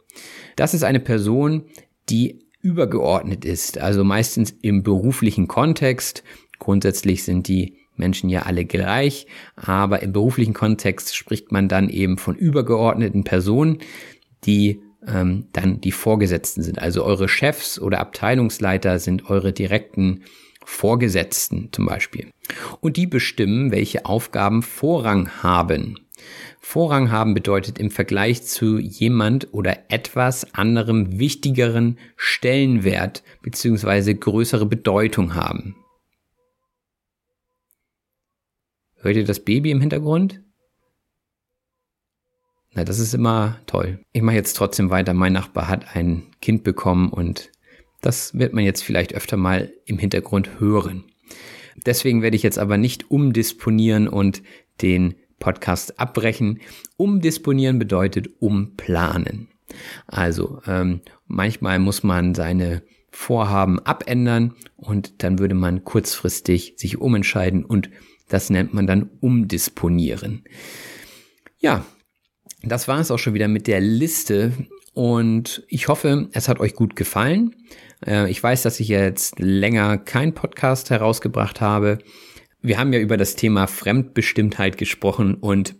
Das ist eine Person, die übergeordnet ist, also meistens im beruflichen Kontext. Grundsätzlich sind die Menschen ja alle gleich, aber im beruflichen Kontext spricht man dann eben von übergeordneten Personen, die ähm, dann die Vorgesetzten sind. Also eure Chefs oder Abteilungsleiter sind eure direkten Vorgesetzten zum Beispiel. Und die bestimmen, welche Aufgaben Vorrang haben. Vorrang haben bedeutet im Vergleich zu jemand oder etwas anderem wichtigeren Stellenwert bzw. größere Bedeutung haben. Hört ihr das Baby im Hintergrund? Na, das ist immer toll. Ich mache jetzt trotzdem weiter. Mein Nachbar hat ein Kind bekommen und das wird man jetzt vielleicht öfter mal im Hintergrund hören. Deswegen werde ich jetzt aber nicht umdisponieren und den Podcast abbrechen. Umdisponieren bedeutet umplanen. Also ähm, manchmal muss man seine Vorhaben abändern und dann würde man kurzfristig sich umentscheiden und das nennt man dann umdisponieren. Ja, das war es auch schon wieder mit der Liste und ich hoffe, es hat euch gut gefallen. Äh, ich weiß, dass ich jetzt länger keinen Podcast herausgebracht habe. Wir haben ja über das Thema Fremdbestimmtheit gesprochen und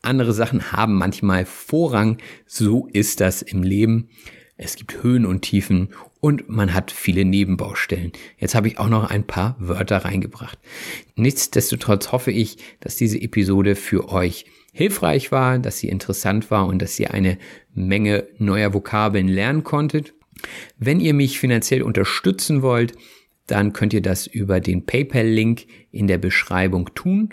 andere Sachen haben manchmal Vorrang. So ist das im Leben. Es gibt Höhen und Tiefen und man hat viele Nebenbaustellen. Jetzt habe ich auch noch ein paar Wörter reingebracht. Nichtsdestotrotz hoffe ich, dass diese Episode für euch hilfreich war, dass sie interessant war und dass ihr eine Menge neuer Vokabeln lernen konntet. Wenn ihr mich finanziell unterstützen wollt, dann könnt ihr das über den PayPal-Link in der Beschreibung tun.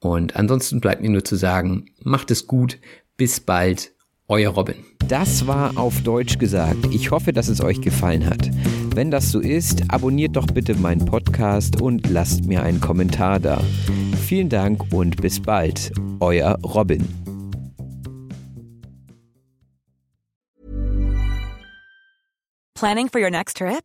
Und ansonsten bleibt mir nur zu sagen, macht es gut, bis bald, euer Robin. Das war auf Deutsch gesagt. Ich hoffe, dass es euch gefallen hat. Wenn das so ist, abonniert doch bitte meinen Podcast und lasst mir einen Kommentar da. Vielen Dank und bis bald, euer Robin. Planning for your next trip?